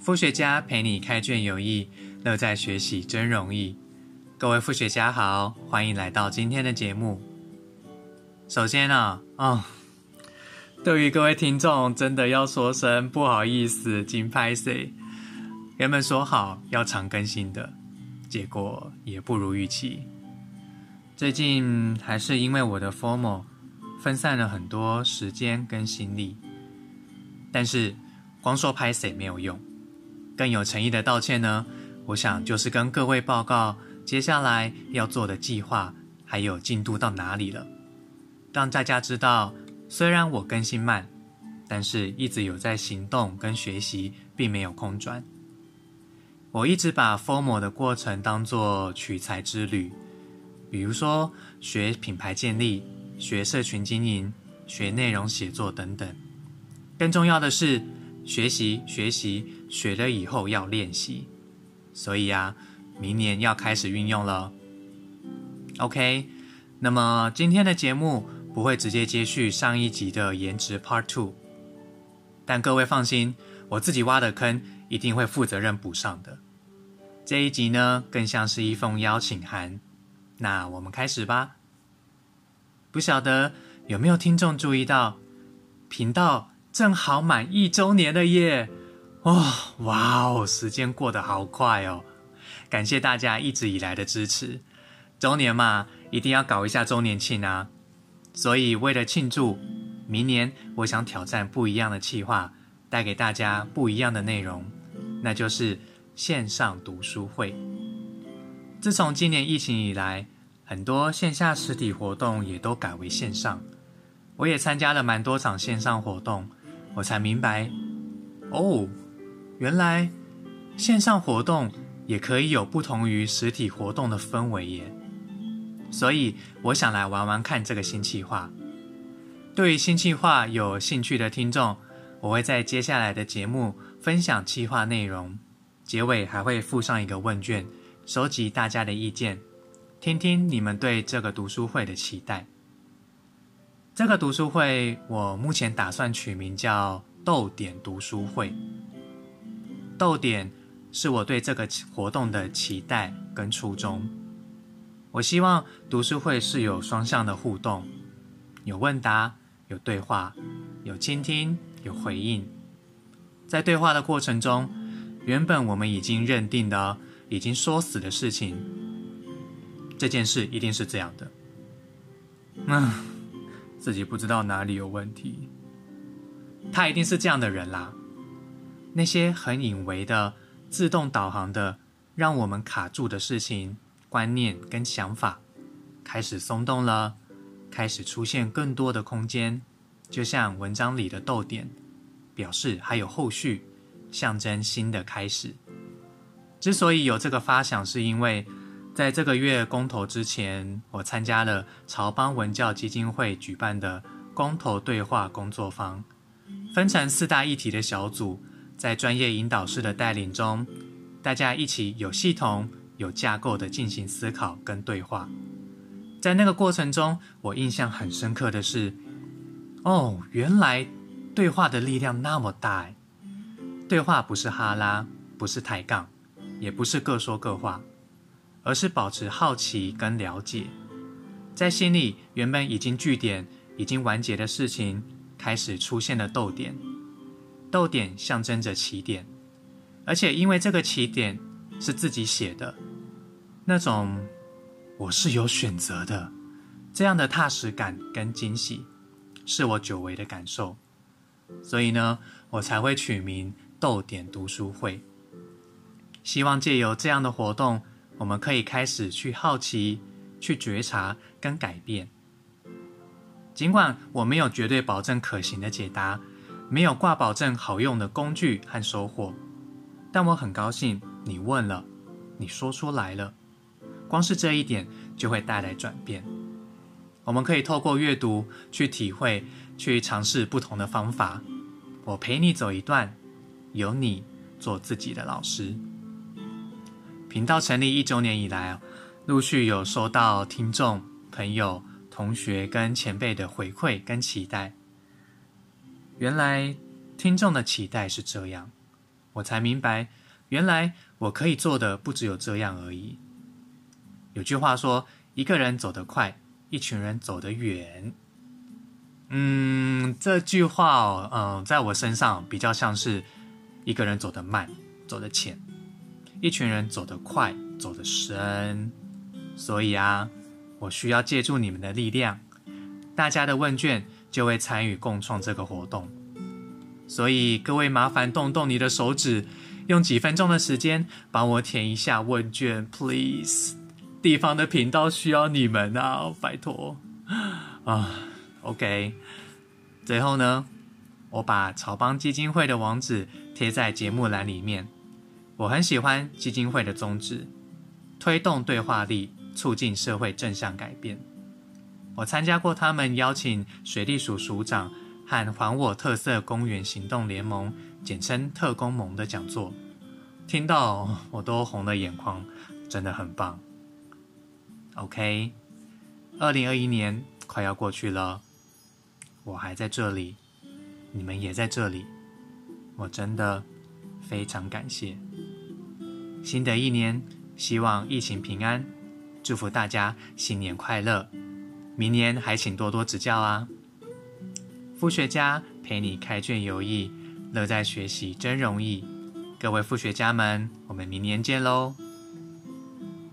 副学家陪你开卷有益，乐在学习真容易。各位副学家好，欢迎来到今天的节目。首先呢，哦，对于各位听众，真的要说声不好意思，金拍 C。原本说好要常更新的，结果也不如预期。最近还是因为我的 formal 分散了很多时间跟心力，但是光说拍 C 没有用。更有诚意的道歉呢，我想就是跟各位报告接下来要做的计划还有进度到哪里了，让大家知道，虽然我更新慢，但是一直有在行动跟学习，并没有空转。我一直把 formal 的过程当做取材之旅，比如说学品牌建立、学社群经营、学内容写作等等。更重要的是。学习学习，学了以后要练习，所以啊，明年要开始运用了。OK，那么今天的节目不会直接接续上一集的颜值 Part Two，但各位放心，我自己挖的坑一定会负责任补上的。这一集呢，更像是一封邀请函。那我们开始吧。不晓得有没有听众注意到频道？正好满一周年了耶！哦，哇哦，时间过得好快哦！感谢大家一直以来的支持。周年嘛，一定要搞一下周年庆啊！所以为了庆祝，明年我想挑战不一样的企划，带给大家不一样的内容，那就是线上读书会。自从今年疫情以来，很多线下实体活动也都改为线上，我也参加了蛮多场线上活动。我才明白，哦，原来线上活动也可以有不同于实体活动的氛围耶。所以我想来玩玩看这个新计划。对于新计划有兴趣的听众，我会在接下来的节目分享计划内容，结尾还会附上一个问卷，收集大家的意见，听听你们对这个读书会的期待。这个读书会，我目前打算取名叫“豆点读书会”。豆点是我对这个活动的期待跟初衷。我希望读书会是有双向的互动，有问答，有对话，有倾听，有回应。在对话的过程中，原本我们已经认定的、已经说死的事情，这件事一定是这样的。嗯。自己不知道哪里有问题，他一定是这样的人啦。那些很隐微的、自动导航的，让我们卡住的事情、观念跟想法，开始松动了，开始出现更多的空间。就像文章里的逗点，表示还有后续，象征新的开始。之所以有这个发想，是因为。在这个月公投之前，我参加了朝邦文教基金会举办的公投对话工作坊，分成四大议题的小组，在专业引导师的带领中，大家一起有系统、有架构的进行思考跟对话。在那个过程中，我印象很深刻的是，哦，原来对话的力量那么大！对话不是哈拉，不是抬杠，也不是各说各话。而是保持好奇跟了解，在心里原本已经据点、已经完结的事情，开始出现了逗点。逗点象征着起点，而且因为这个起点是自己写的，那种我是有选择的这样的踏实感跟惊喜，是我久违的感受。所以呢，我才会取名“逗点读书会”，希望借由这样的活动。我们可以开始去好奇、去觉察跟改变。尽管我没有绝对保证可行的解答，没有挂保证好用的工具和收获，但我很高兴你问了，你说出来了。光是这一点就会带来转变。我们可以透过阅读去体会、去尝试不同的方法。我陪你走一段，由你做自己的老师。频道成立一周年以来，陆续有收到听众、朋友、同学跟前辈的回馈跟期待。原来听众的期待是这样，我才明白，原来我可以做的不只有这样而已。有句话说：“一个人走得快，一群人走得远。”嗯，这句话哦，嗯，在我身上比较像是一个人走得慢，走得浅，一群人走得快，走得深。所以啊，我需要借助你们的力量，大家的问卷就会参与共创这个活动。所以各位麻烦动动你的手指，用几分钟的时间帮我填一下问卷，please。地方的频道需要你们啊，拜托啊，OK。最后呢，我把草帮基金会的网址贴在节目栏里面。我很喜欢基金会的宗旨，推动对话力，促进社会正向改变。我参加过他们邀请水利署署长和还我特色公园行动联盟（简称特工盟）的讲座，听到我都红了眼眶，真的很棒。OK，二零二一年快要过去了，我还在这里，你们也在这里，我真的非常感谢。新的一年，希望疫情平安，祝福大家新年快乐，明年还请多多指教啊！副学家陪你开卷有益，乐在学习真容易。各位副学家们，我们明年见喽！